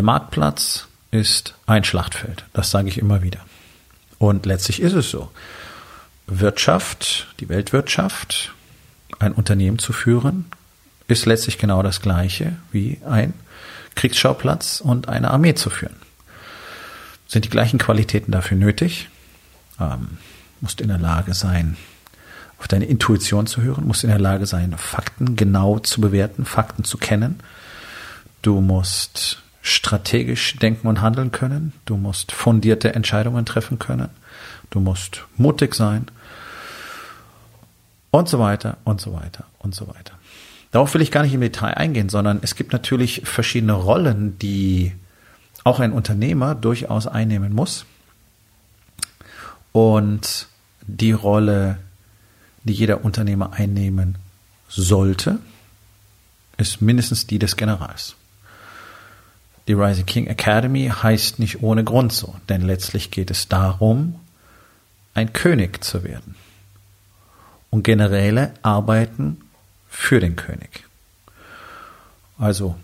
Der Marktplatz ist ein Schlachtfeld. Das sage ich immer wieder. Und letztlich ist es so. Wirtschaft, die Weltwirtschaft, ein Unternehmen zu führen, ist letztlich genau das gleiche wie ein Kriegsschauplatz und eine Armee zu führen. Sind die gleichen Qualitäten dafür nötig? Ähm, musst in der Lage sein, auf deine Intuition zu hören, musst in der Lage sein, Fakten genau zu bewerten, Fakten zu kennen. Du musst strategisch denken und handeln können. Du musst fundierte Entscheidungen treffen können. Du musst mutig sein. Und so weiter und so weiter und so weiter. Darauf will ich gar nicht im Detail eingehen, sondern es gibt natürlich verschiedene Rollen, die auch ein Unternehmer durchaus einnehmen muss. Und die Rolle, die jeder Unternehmer einnehmen sollte, ist mindestens die des Generals. Die Rising King Academy heißt nicht ohne Grund so, denn letztlich geht es darum, ein König zu werden. Und Generäle arbeiten für den König. Also,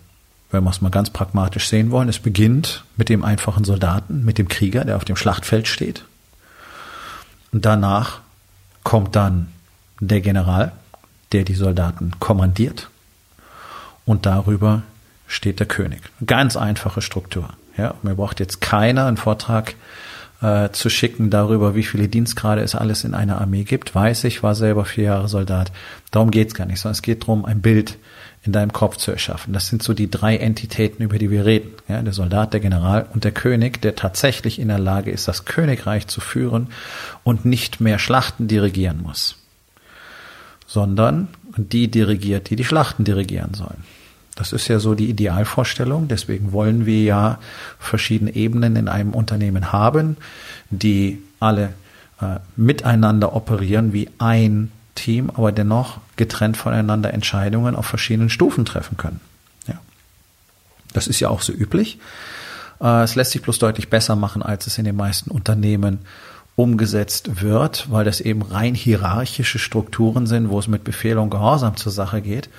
wenn wir es mal ganz pragmatisch sehen wollen, es beginnt mit dem einfachen Soldaten, mit dem Krieger, der auf dem Schlachtfeld steht. Und danach kommt dann der General, der die Soldaten kommandiert. Und darüber steht der König. Ganz einfache Struktur. Ja, mir braucht jetzt keiner einen Vortrag äh, zu schicken darüber, wie viele Dienstgrade es alles in einer Armee gibt. Weiß ich, war selber vier Jahre Soldat. Darum geht's gar nicht, sondern es geht darum, ein Bild in deinem Kopf zu erschaffen. Das sind so die drei Entitäten, über die wir reden. Ja, der Soldat, der General und der König, der tatsächlich in der Lage ist, das Königreich zu führen und nicht mehr Schlachten dirigieren muss, sondern die dirigiert, die die Schlachten dirigieren sollen. Das ist ja so die Idealvorstellung. Deswegen wollen wir ja verschiedene Ebenen in einem Unternehmen haben, die alle äh, miteinander operieren wie ein Team, aber dennoch getrennt voneinander Entscheidungen auf verschiedenen Stufen treffen können. Ja. Das ist ja auch so üblich. Äh, es lässt sich bloß deutlich besser machen, als es in den meisten Unternehmen umgesetzt wird, weil das eben rein hierarchische Strukturen sind, wo es mit Befehl und Gehorsam zur Sache geht.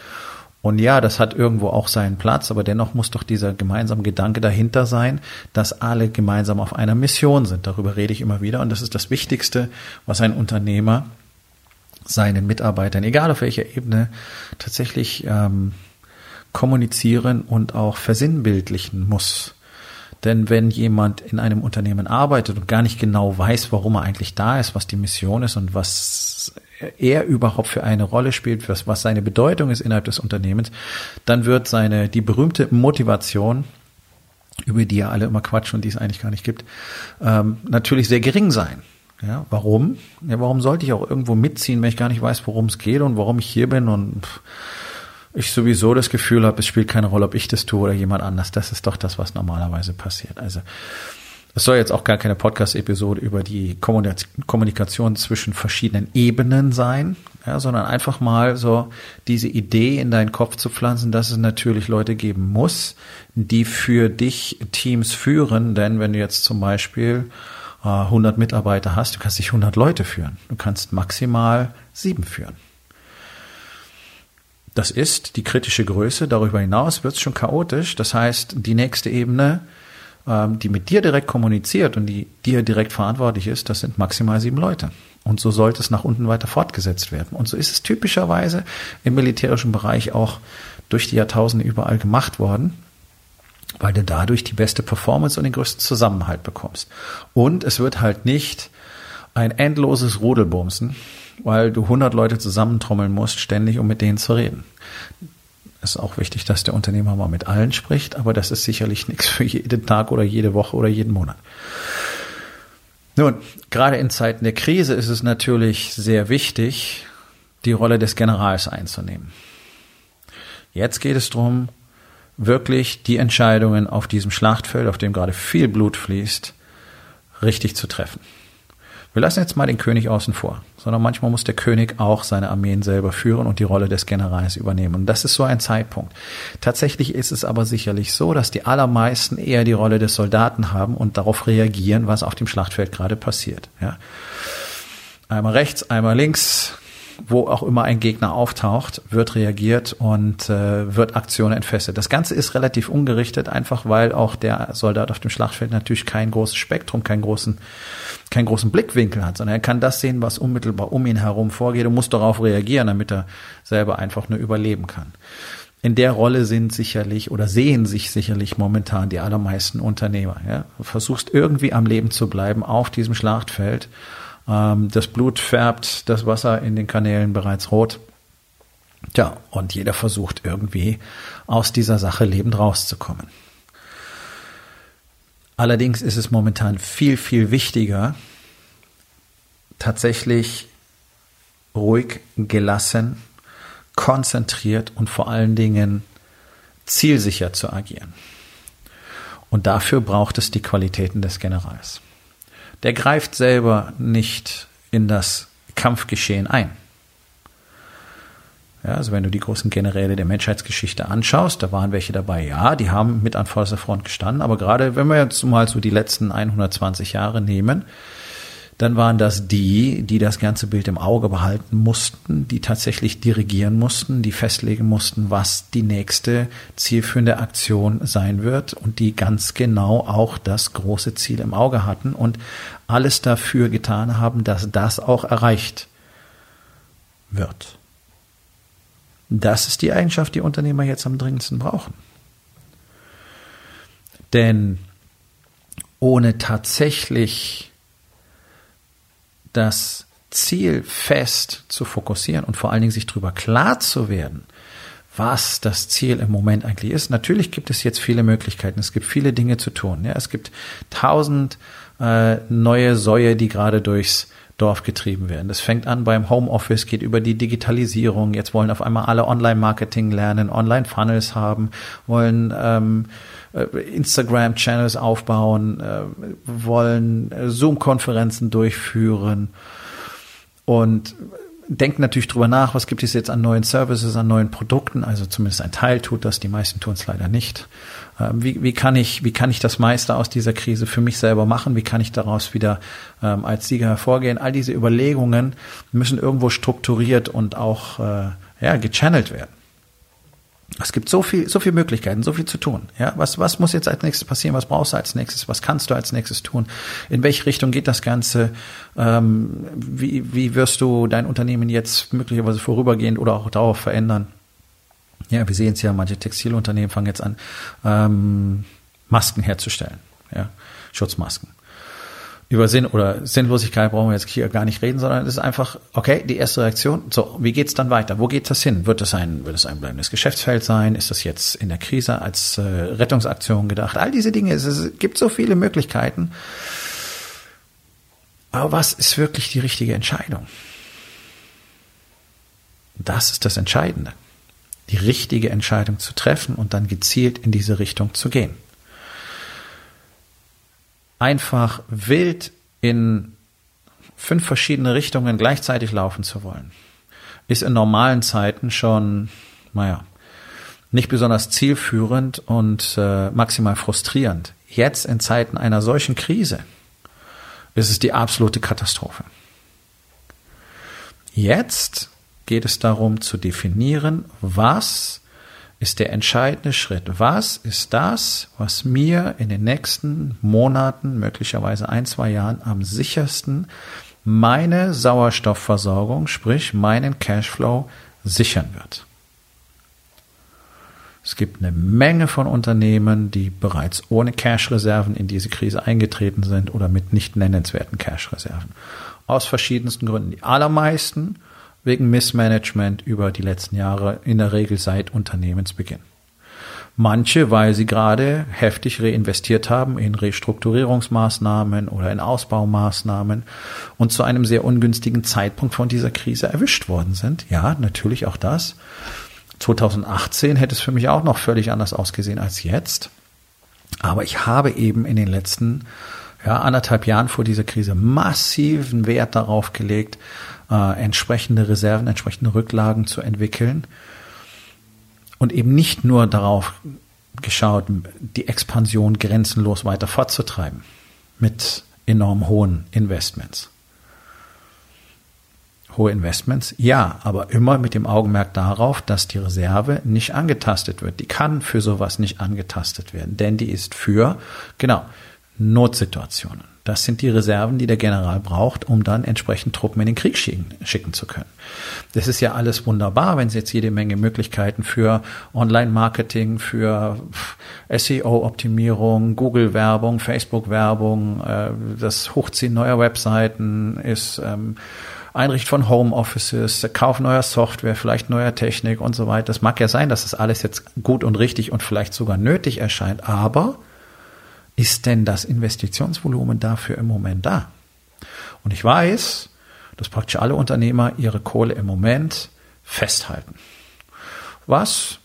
Und ja, das hat irgendwo auch seinen Platz, aber dennoch muss doch dieser gemeinsame Gedanke dahinter sein, dass alle gemeinsam auf einer Mission sind. Darüber rede ich immer wieder und das ist das Wichtigste, was ein Unternehmer seinen Mitarbeitern, egal auf welcher Ebene, tatsächlich ähm, kommunizieren und auch versinnbildlichen muss. Denn wenn jemand in einem Unternehmen arbeitet und gar nicht genau weiß, warum er eigentlich da ist, was die Mission ist und was er überhaupt für eine Rolle spielt, was, was seine Bedeutung ist innerhalb des Unternehmens, dann wird seine, die berühmte Motivation, über die ja alle immer quatschen und die es eigentlich gar nicht gibt, ähm, natürlich sehr gering sein. Ja, warum? Ja, warum sollte ich auch irgendwo mitziehen, wenn ich gar nicht weiß, worum es geht und warum ich hier bin und ich sowieso das Gefühl habe, es spielt keine Rolle, ob ich das tue oder jemand anders. Das ist doch das, was normalerweise passiert. Also es soll jetzt auch gar keine Podcast-Episode über die Kommunikation zwischen verschiedenen Ebenen sein, ja, sondern einfach mal so diese Idee in deinen Kopf zu pflanzen, dass es natürlich Leute geben muss, die für dich Teams führen. Denn wenn du jetzt zum Beispiel äh, 100 Mitarbeiter hast, du kannst nicht 100 Leute führen. Du kannst maximal sieben führen. Das ist die kritische Größe. Darüber hinaus wird es schon chaotisch. Das heißt, die nächste Ebene ähm, die mit dir direkt kommuniziert und die dir direkt verantwortlich ist, das sind maximal sieben Leute. Und so sollte es nach unten weiter fortgesetzt werden. Und so ist es typischerweise im militärischen Bereich auch durch die Jahrtausende überall gemacht worden, weil du dadurch die beste Performance und den größten Zusammenhalt bekommst. Und es wird halt nicht ein endloses Rudelbumsen, weil du 100 Leute zusammentrommeln musst, ständig, um mit denen zu reden ist auch wichtig, dass der Unternehmer mal mit allen spricht, aber das ist sicherlich nichts für jeden Tag oder jede Woche oder jeden Monat. Nun, gerade in Zeiten der Krise ist es natürlich sehr wichtig, die Rolle des Generals einzunehmen. Jetzt geht es darum, wirklich die Entscheidungen auf diesem Schlachtfeld, auf dem gerade viel Blut fließt, richtig zu treffen. Wir lassen jetzt mal den König außen vor, sondern manchmal muss der König auch seine Armeen selber führen und die Rolle des Generals übernehmen. Und das ist so ein Zeitpunkt. Tatsächlich ist es aber sicherlich so, dass die allermeisten eher die Rolle des Soldaten haben und darauf reagieren, was auf dem Schlachtfeld gerade passiert. Ja. Einmal rechts, einmal links, wo auch immer ein Gegner auftaucht, wird reagiert und äh, wird Aktionen entfesselt. Das Ganze ist relativ ungerichtet, einfach weil auch der Soldat auf dem Schlachtfeld natürlich kein großes Spektrum, keinen großen, keinen großen Blickwinkel hat, sondern er kann das sehen, was unmittelbar um ihn herum vorgeht und muss darauf reagieren, damit er selber einfach nur überleben kann. In der Rolle sind sicherlich oder sehen sich sicherlich momentan die allermeisten Unternehmer. Ja? Du versuchst irgendwie am Leben zu bleiben auf diesem Schlachtfeld das Blut färbt das Wasser in den Kanälen bereits rot. Tja, und jeder versucht irgendwie aus dieser Sache lebend rauszukommen. Allerdings ist es momentan viel, viel wichtiger, tatsächlich ruhig, gelassen, konzentriert und vor allen Dingen zielsicher zu agieren. Und dafür braucht es die Qualitäten des Generals der greift selber nicht in das Kampfgeschehen ein. Ja, also wenn du die großen Generäle der Menschheitsgeschichte anschaust, da waren welche dabei, ja, die haben mit an vorderster Front gestanden, aber gerade wenn wir jetzt mal so die letzten 120 Jahre nehmen, dann waren das die, die das ganze Bild im Auge behalten mussten, die tatsächlich dirigieren mussten, die festlegen mussten, was die nächste zielführende Aktion sein wird und die ganz genau auch das große Ziel im Auge hatten und alles dafür getan haben, dass das auch erreicht wird. Das ist die Eigenschaft, die Unternehmer jetzt am dringendsten brauchen. Denn ohne tatsächlich das Ziel fest zu fokussieren und vor allen Dingen sich darüber klar zu werden, was das Ziel im Moment eigentlich ist. Natürlich gibt es jetzt viele Möglichkeiten. Es gibt viele Dinge zu tun. Ja, es gibt tausend äh, neue Säue, die gerade durchs Dorf getrieben werden. Das fängt an beim Homeoffice, geht über die Digitalisierung. Jetzt wollen auf einmal alle Online-Marketing lernen, Online-Funnels haben, wollen ähm, äh, Instagram-Channels aufbauen, äh, wollen äh, Zoom-Konferenzen durchführen und denken natürlich drüber nach, was gibt es jetzt an neuen Services, an neuen Produkten. Also zumindest ein Teil tut das, die meisten tun es leider nicht. Ähm, wie, wie, kann ich, wie kann ich das meiste aus dieser Krise für mich selber machen? Wie kann ich daraus wieder ähm, als Sieger hervorgehen? All diese Überlegungen müssen irgendwo strukturiert und auch äh, ja, gechannelt werden. Es gibt so viel, so viele Möglichkeiten, so viel zu tun. Ja, was, was muss jetzt als nächstes passieren? Was brauchst du als nächstes? Was kannst du als nächstes tun? In welche Richtung geht das Ganze? Ähm, wie, wie wirst du dein Unternehmen jetzt möglicherweise vorübergehend oder auch darauf verändern? Ja, wir sehen es ja, manche Textilunternehmen fangen jetzt an, ähm, Masken herzustellen. Ja, Schutzmasken über Sinn oder Sinnlosigkeit brauchen wir jetzt hier gar nicht reden, sondern es ist einfach, okay, die erste Reaktion, so, wie geht's dann weiter? Wo geht das hin? Wird das ein, wird es ein bleibendes Geschäftsfeld sein? Ist das jetzt in der Krise als äh, Rettungsaktion gedacht? All diese Dinge, es, es gibt so viele Möglichkeiten. Aber was ist wirklich die richtige Entscheidung? Das ist das Entscheidende. Die richtige Entscheidung zu treffen und dann gezielt in diese Richtung zu gehen einfach wild in fünf verschiedene Richtungen gleichzeitig laufen zu wollen, ist in normalen Zeiten schon, naja, nicht besonders zielführend und äh, maximal frustrierend. Jetzt in Zeiten einer solchen Krise ist es die absolute Katastrophe. Jetzt geht es darum zu definieren, was ist der entscheidende Schritt. Was ist das, was mir in den nächsten Monaten, möglicherweise ein, zwei Jahren am sichersten meine Sauerstoffversorgung, sprich meinen Cashflow sichern wird? Es gibt eine Menge von Unternehmen, die bereits ohne Cash-Reserven in diese Krise eingetreten sind oder mit nicht nennenswerten Cash-Reserven. Aus verschiedensten Gründen. Die allermeisten wegen Missmanagement über die letzten Jahre, in der Regel seit Unternehmensbeginn. Manche, weil sie gerade heftig reinvestiert haben in Restrukturierungsmaßnahmen oder in Ausbaumaßnahmen und zu einem sehr ungünstigen Zeitpunkt von dieser Krise erwischt worden sind. Ja, natürlich auch das. 2018 hätte es für mich auch noch völlig anders ausgesehen als jetzt. Aber ich habe eben in den letzten ja, anderthalb Jahren vor dieser Krise massiven Wert darauf gelegt, äh, entsprechende Reserven, entsprechende Rücklagen zu entwickeln und eben nicht nur darauf geschaut, die Expansion grenzenlos weiter fortzutreiben mit enorm hohen Investments. Hohe Investments, ja, aber immer mit dem Augenmerk darauf, dass die Reserve nicht angetastet wird. Die kann für sowas nicht angetastet werden, denn die ist für, genau, Notsituationen. Das sind die Reserven, die der General braucht, um dann entsprechend Truppen in den Krieg schicken, schicken zu können. Das ist ja alles wunderbar, wenn Sie jetzt jede Menge Möglichkeiten für Online-Marketing, für SEO-Optimierung, Google-Werbung, Facebook-Werbung, äh, das Hochziehen neuer Webseiten ist ähm, Einricht von Homeoffices, Kauf neuer Software, vielleicht neuer Technik und so weiter. Das mag ja sein, dass das alles jetzt gut und richtig und vielleicht sogar nötig erscheint, aber ist denn das Investitionsvolumen dafür im Moment da? Und ich weiß, dass praktisch alle Unternehmer ihre Kohle im Moment festhalten. Was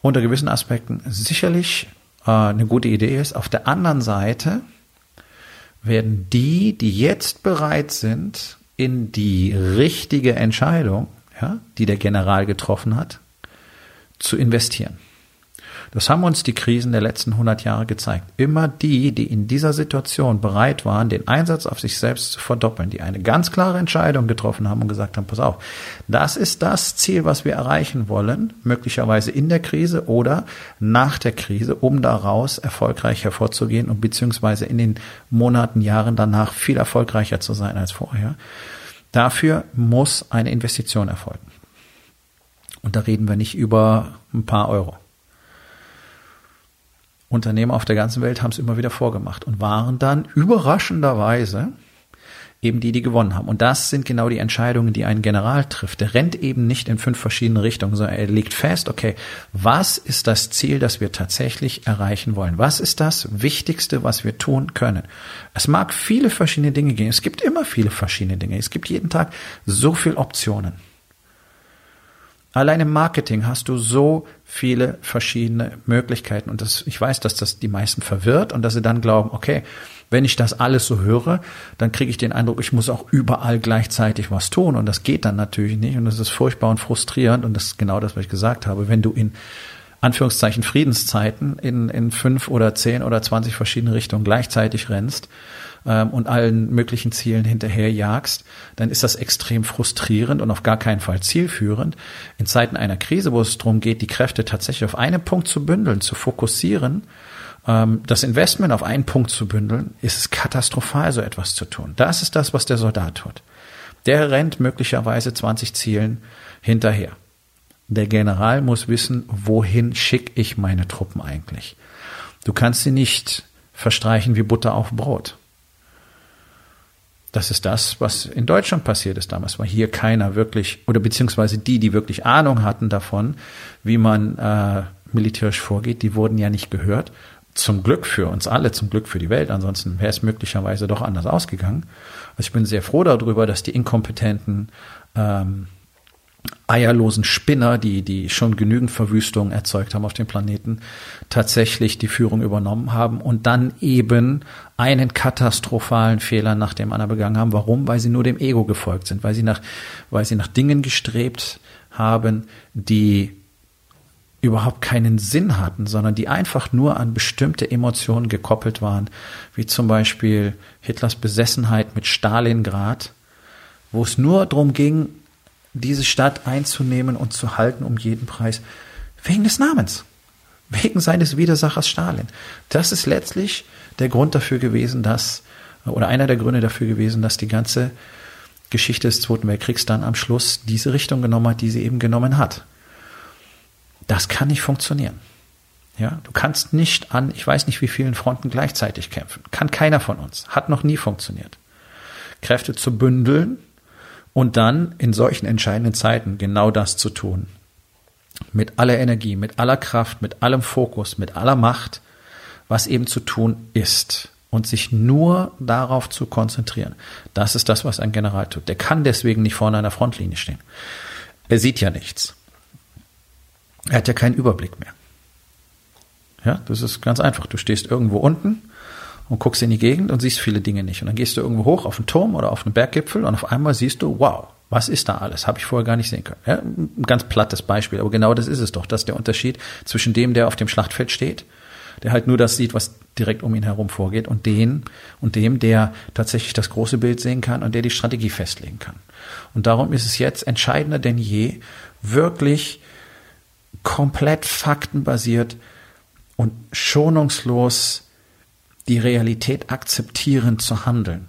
unter gewissen Aspekten sicherlich äh, eine gute Idee ist. Auf der anderen Seite werden die, die jetzt bereit sind, in die richtige Entscheidung, ja, die der General getroffen hat, zu investieren. Das haben uns die Krisen der letzten 100 Jahre gezeigt. Immer die, die in dieser Situation bereit waren, den Einsatz auf sich selbst zu verdoppeln, die eine ganz klare Entscheidung getroffen haben und gesagt haben, pass auf, das ist das Ziel, was wir erreichen wollen, möglicherweise in der Krise oder nach der Krise, um daraus erfolgreich hervorzugehen und beziehungsweise in den Monaten, Jahren danach viel erfolgreicher zu sein als vorher. Dafür muss eine Investition erfolgen. Und da reden wir nicht über ein paar Euro. Unternehmen auf der ganzen Welt haben es immer wieder vorgemacht und waren dann überraschenderweise eben die, die gewonnen haben. Und das sind genau die Entscheidungen, die ein General trifft. Der rennt eben nicht in fünf verschiedene Richtungen, sondern er legt fest, okay, was ist das Ziel, das wir tatsächlich erreichen wollen? Was ist das Wichtigste, was wir tun können? Es mag viele verschiedene Dinge geben. Es gibt immer viele verschiedene Dinge. Es gibt jeden Tag so viele Optionen. Allein im Marketing hast du so viele verschiedene Möglichkeiten. Und das, ich weiß, dass das die meisten verwirrt und dass sie dann glauben, okay, wenn ich das alles so höre, dann kriege ich den Eindruck, ich muss auch überall gleichzeitig was tun. Und das geht dann natürlich nicht. Und das ist furchtbar und frustrierend. Und das ist genau das, was ich gesagt habe. Wenn du in Anführungszeichen Friedenszeiten in, in fünf oder zehn oder zwanzig verschiedene Richtungen gleichzeitig rennst, ähm, und allen möglichen Zielen hinterherjagst, dann ist das extrem frustrierend und auf gar keinen Fall zielführend. In Zeiten einer Krise, wo es darum geht, die Kräfte tatsächlich auf einen Punkt zu bündeln, zu fokussieren, ähm, das Investment auf einen Punkt zu bündeln, ist es katastrophal, so etwas zu tun. Das ist das, was der Soldat tut. Der rennt möglicherweise 20 Zielen hinterher. Der General muss wissen, wohin schicke ich meine Truppen eigentlich. Du kannst sie nicht verstreichen wie Butter auf Brot. Das ist das, was in Deutschland passiert ist damals, weil hier keiner wirklich, oder beziehungsweise die, die wirklich Ahnung hatten davon, wie man äh, militärisch vorgeht, die wurden ja nicht gehört. Zum Glück für uns alle, zum Glück für die Welt. Ansonsten wäre es möglicherweise doch anders ausgegangen. Also ich bin sehr froh darüber, dass die inkompetenten ähm, eierlosen Spinner, die, die schon genügend Verwüstung erzeugt haben auf dem Planeten, tatsächlich die Führung übernommen haben und dann eben einen katastrophalen Fehler nach dem anderen begangen haben. Warum? Weil sie nur dem Ego gefolgt sind, weil sie nach, weil sie nach Dingen gestrebt haben, die überhaupt keinen Sinn hatten, sondern die einfach nur an bestimmte Emotionen gekoppelt waren, wie zum Beispiel Hitlers Besessenheit mit Stalingrad, wo es nur darum ging, diese Stadt einzunehmen und zu halten um jeden Preis, wegen des Namens, wegen seines Widersachers Stalin. Das ist letztlich der Grund dafür gewesen, dass, oder einer der Gründe dafür gewesen, dass die ganze Geschichte des Zweiten Weltkriegs dann am Schluss diese Richtung genommen hat, die sie eben genommen hat. Das kann nicht funktionieren. Ja, du kannst nicht an, ich weiß nicht wie vielen Fronten gleichzeitig kämpfen. Kann keiner von uns. Hat noch nie funktioniert. Kräfte zu bündeln, und dann in solchen entscheidenden Zeiten genau das zu tun. mit aller Energie, mit aller Kraft, mit allem Fokus, mit aller Macht, was eben zu tun ist und sich nur darauf zu konzentrieren. Das ist das, was ein General tut. Der kann deswegen nicht vorne an der Frontlinie stehen. Er sieht ja nichts. Er hat ja keinen Überblick mehr. Ja, das ist ganz einfach. Du stehst irgendwo unten und guckst in die Gegend und siehst viele Dinge nicht. Und dann gehst du irgendwo hoch auf einen Turm oder auf einen Berggipfel und auf einmal siehst du, wow, was ist da alles? Habe ich vorher gar nicht sehen können. Ja, ein ganz plattes Beispiel, aber genau das ist es doch. Das ist der Unterschied zwischen dem, der auf dem Schlachtfeld steht, der halt nur das sieht, was direkt um ihn herum vorgeht, und den und dem, der tatsächlich das große Bild sehen kann und der die Strategie festlegen kann. Und darum ist es jetzt entscheidender denn je, wirklich komplett faktenbasiert und schonungslos die Realität akzeptierend zu handeln.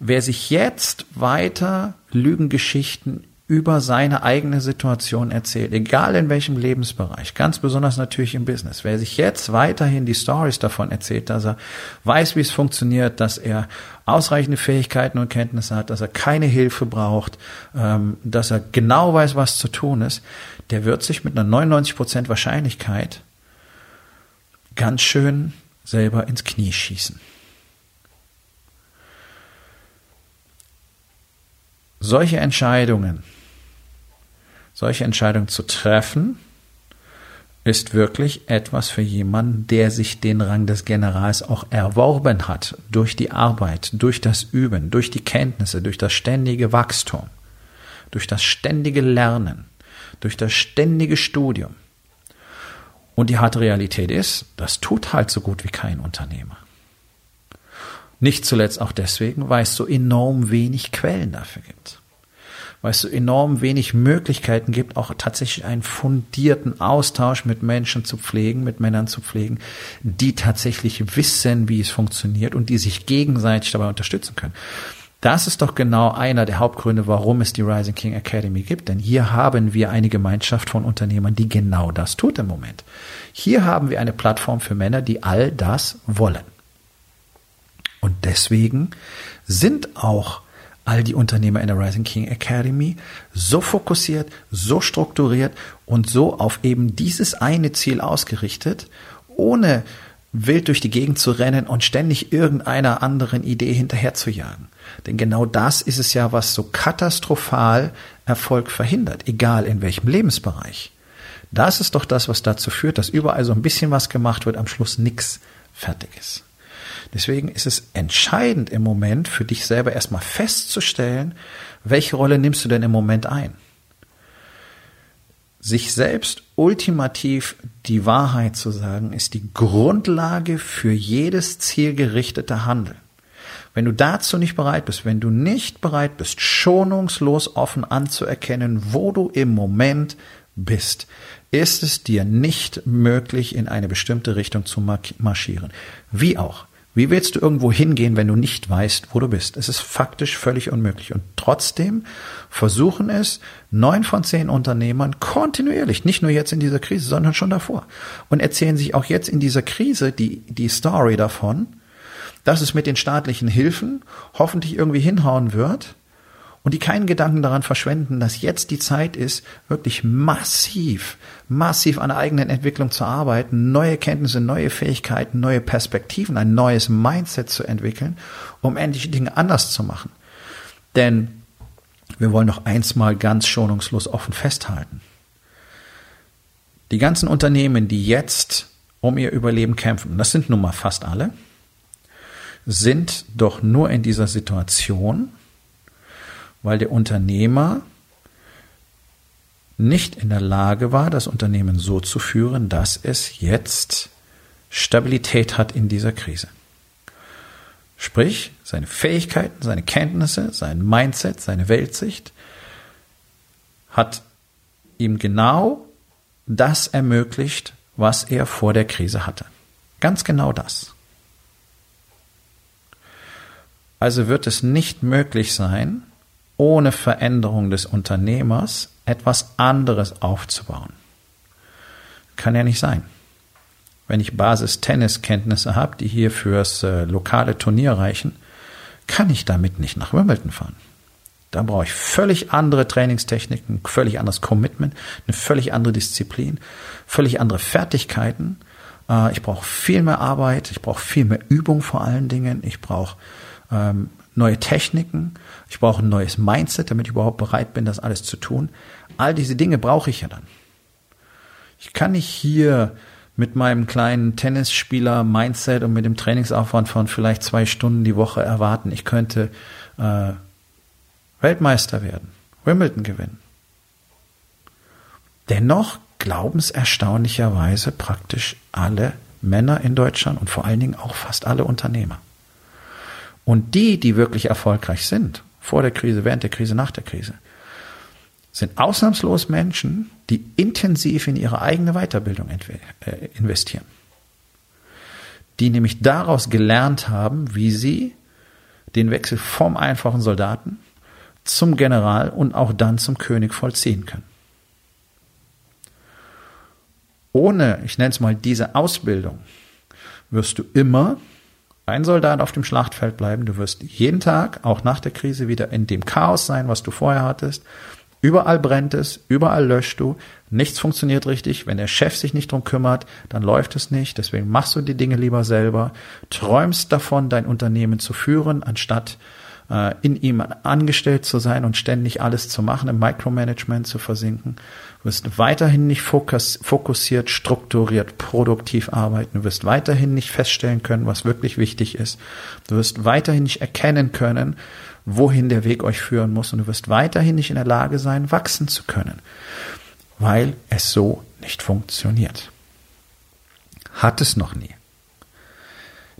Wer sich jetzt weiter Lügengeschichten über seine eigene Situation erzählt, egal in welchem Lebensbereich, ganz besonders natürlich im Business. Wer sich jetzt weiterhin die Stories davon erzählt, dass er weiß, wie es funktioniert, dass er ausreichende Fähigkeiten und Kenntnisse hat, dass er keine Hilfe braucht, ähm, dass er genau weiß, was zu tun ist, der wird sich mit einer 99% Wahrscheinlichkeit ganz schön selber ins Knie schießen. Solche Entscheidungen, solche Entscheidungen zu treffen, ist wirklich etwas für jemanden, der sich den Rang des Generals auch erworben hat durch die Arbeit, durch das Üben, durch die Kenntnisse, durch das ständige Wachstum, durch das ständige Lernen, durch das ständige Studium. Und die harte Realität ist, das tut halt so gut wie kein Unternehmer. Nicht zuletzt auch deswegen, weil es so enorm wenig Quellen dafür gibt. Weil es so enorm wenig Möglichkeiten gibt, auch tatsächlich einen fundierten Austausch mit Menschen zu pflegen, mit Männern zu pflegen, die tatsächlich wissen, wie es funktioniert und die sich gegenseitig dabei unterstützen können. Das ist doch genau einer der Hauptgründe, warum es die Rising King Academy gibt. Denn hier haben wir eine Gemeinschaft von Unternehmern, die genau das tut im Moment. Hier haben wir eine Plattform für Männer, die all das wollen. Und deswegen sind auch all die Unternehmer in der Rising King Academy so fokussiert, so strukturiert und so auf eben dieses eine Ziel ausgerichtet, ohne wild durch die Gegend zu rennen und ständig irgendeiner anderen Idee hinterher zu jagen. Denn genau das ist es ja, was so katastrophal Erfolg verhindert, egal in welchem Lebensbereich. Das ist doch das, was dazu führt, dass überall so ein bisschen was gemacht wird, am Schluss nichts fertig ist. Deswegen ist es entscheidend im Moment für dich selber erstmal festzustellen, welche Rolle nimmst du denn im Moment ein? Sich selbst ultimativ die Wahrheit zu sagen, ist die Grundlage für jedes zielgerichtete Handeln. Wenn du dazu nicht bereit bist, wenn du nicht bereit bist, schonungslos offen anzuerkennen, wo du im Moment bist, ist es dir nicht möglich, in eine bestimmte Richtung zu marschieren. Wie auch. Wie willst du irgendwo hingehen, wenn du nicht weißt, wo du bist? Es ist faktisch völlig unmöglich. Und trotzdem versuchen es neun von zehn Unternehmern kontinuierlich, nicht nur jetzt in dieser Krise, sondern schon davor. Und erzählen sich auch jetzt in dieser Krise die, die Story davon, dass es mit den staatlichen Hilfen hoffentlich irgendwie hinhauen wird und die keinen Gedanken daran verschwenden, dass jetzt die Zeit ist, wirklich massiv, massiv an der eigenen Entwicklung zu arbeiten, neue Kenntnisse, neue Fähigkeiten, neue Perspektiven, ein neues Mindset zu entwickeln, um endlich Dinge anders zu machen. Denn wir wollen noch eins mal ganz schonungslos offen festhalten. Die ganzen Unternehmen, die jetzt um ihr Überleben kämpfen, das sind nun mal fast alle, sind doch nur in dieser Situation, weil der Unternehmer nicht in der Lage war, das Unternehmen so zu führen, dass es jetzt Stabilität hat in dieser Krise. Sprich, seine Fähigkeiten, seine Kenntnisse, sein Mindset, seine Weltsicht hat ihm genau das ermöglicht, was er vor der Krise hatte. Ganz genau das. Also wird es nicht möglich sein, ohne Veränderung des Unternehmers etwas anderes aufzubauen. Kann ja nicht sein. Wenn ich Basis-Tennis-Kenntnisse habe, die hier fürs äh, lokale Turnier reichen, kann ich damit nicht nach Wimbledon fahren. Da brauche ich völlig andere Trainingstechniken, völlig anderes Commitment, eine völlig andere Disziplin, völlig andere Fertigkeiten. Äh, ich brauche viel mehr Arbeit, ich brauche viel mehr Übung vor allen Dingen, ich brauche ähm, neue Techniken, ich brauche ein neues Mindset, damit ich überhaupt bereit bin, das alles zu tun. All diese Dinge brauche ich ja dann. Ich kann nicht hier mit meinem kleinen Tennisspieler-Mindset und mit dem Trainingsaufwand von vielleicht zwei Stunden die Woche erwarten, ich könnte äh, Weltmeister werden, Wimbledon gewinnen. Dennoch glauben es erstaunlicherweise praktisch alle Männer in Deutschland und vor allen Dingen auch fast alle Unternehmer. Und die, die wirklich erfolgreich sind, vor der Krise, während der Krise, nach der Krise, sind ausnahmslos Menschen, die intensiv in ihre eigene Weiterbildung äh, investieren. Die nämlich daraus gelernt haben, wie sie den Wechsel vom einfachen Soldaten zum General und auch dann zum König vollziehen können. Ohne, ich nenne es mal, diese Ausbildung wirst du immer ein Soldat auf dem Schlachtfeld bleiben. Du wirst jeden Tag, auch nach der Krise, wieder in dem Chaos sein, was du vorher hattest. Überall brennt es, überall löscht du, nichts funktioniert richtig. Wenn der Chef sich nicht drum kümmert, dann läuft es nicht. Deswegen machst du die Dinge lieber selber, träumst davon, dein Unternehmen zu führen, anstatt äh, in ihm angestellt zu sein und ständig alles zu machen, im Micromanagement zu versinken. Du wirst weiterhin nicht fokussiert, strukturiert, produktiv arbeiten. Du wirst weiterhin nicht feststellen können, was wirklich wichtig ist. Du wirst weiterhin nicht erkennen können, wohin der Weg euch führen muss. Und du wirst weiterhin nicht in der Lage sein, wachsen zu können, weil es so nicht funktioniert. Hat es noch nie.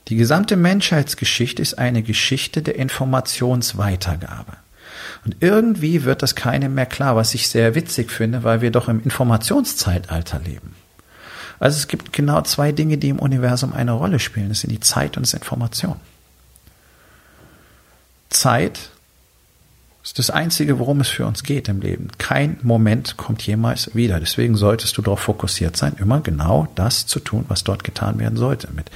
Die gesamte Menschheitsgeschichte ist eine Geschichte der Informationsweitergabe. Und irgendwie wird das keinem mehr klar, was ich sehr witzig finde, weil wir doch im Informationszeitalter leben. Also es gibt genau zwei Dinge, die im Universum eine Rolle spielen. Das sind die Zeit und das Information. Zeit ist das Einzige, worum es für uns geht im Leben. Kein Moment kommt jemals wieder. Deswegen solltest du darauf fokussiert sein, immer genau das zu tun, was dort getan werden sollte. Mit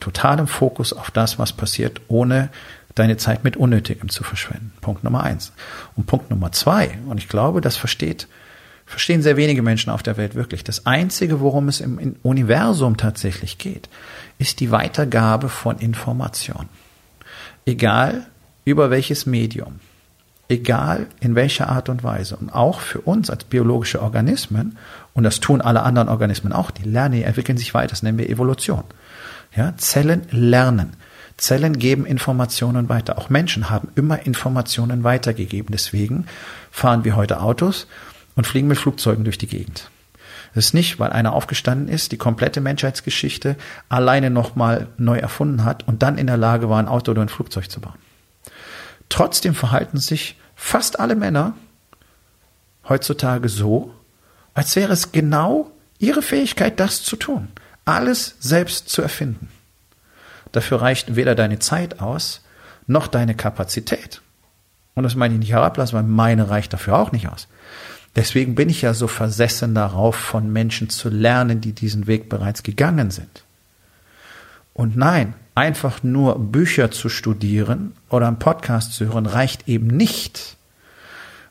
totalem Fokus auf das, was passiert, ohne deine Zeit mit Unnötigem zu verschwenden. Punkt Nummer eins. Und Punkt Nummer zwei, und ich glaube, das versteht, verstehen sehr wenige Menschen auf der Welt wirklich. Das Einzige, worum es im Universum tatsächlich geht, ist die Weitergabe von Informationen. Egal über welches Medium, egal in welcher Art und Weise. Und auch für uns als biologische Organismen, und das tun alle anderen Organismen auch, die lernen, die entwickeln sich weiter, das nennen wir Evolution. Ja, Zellen lernen. Zellen geben Informationen weiter. Auch Menschen haben immer Informationen weitergegeben. Deswegen fahren wir heute Autos und fliegen mit Flugzeugen durch die Gegend. Das ist nicht, weil einer aufgestanden ist, die komplette Menschheitsgeschichte alleine nochmal neu erfunden hat und dann in der Lage war, ein Auto oder ein Flugzeug zu bauen. Trotzdem verhalten sich fast alle Männer heutzutage so, als wäre es genau ihre Fähigkeit, das zu tun, alles selbst zu erfinden. Dafür reicht weder deine Zeit aus, noch deine Kapazität. Und das meine ich nicht herablassen, weil meine reicht dafür auch nicht aus. Deswegen bin ich ja so versessen darauf, von Menschen zu lernen, die diesen Weg bereits gegangen sind. Und nein, einfach nur Bücher zu studieren oder einen Podcast zu hören, reicht eben nicht,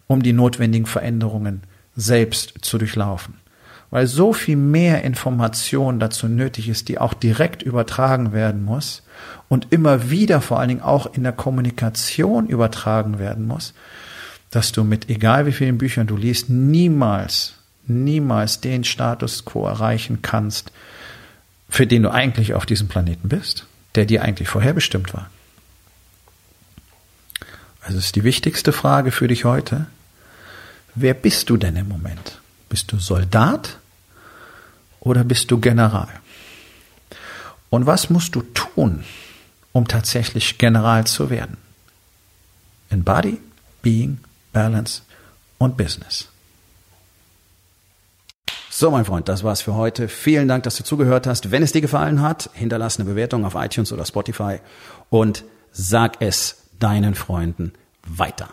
um die notwendigen Veränderungen selbst zu durchlaufen weil so viel mehr Information dazu nötig ist, die auch direkt übertragen werden muss und immer wieder vor allen Dingen auch in der Kommunikation übertragen werden muss, dass du mit egal wie vielen Büchern du liest, niemals, niemals den Status quo erreichen kannst, für den du eigentlich auf diesem Planeten bist, der dir eigentlich vorherbestimmt war. Also ist die wichtigste Frage für dich heute. Wer bist du denn im Moment? Bist du Soldat oder bist du General? Und was musst du tun, um tatsächlich General zu werden? In Body, Being, Balance und Business. So, mein Freund, das war's für heute. Vielen Dank, dass du zugehört hast. Wenn es dir gefallen hat, hinterlass eine Bewertung auf iTunes oder Spotify und sag es deinen Freunden weiter.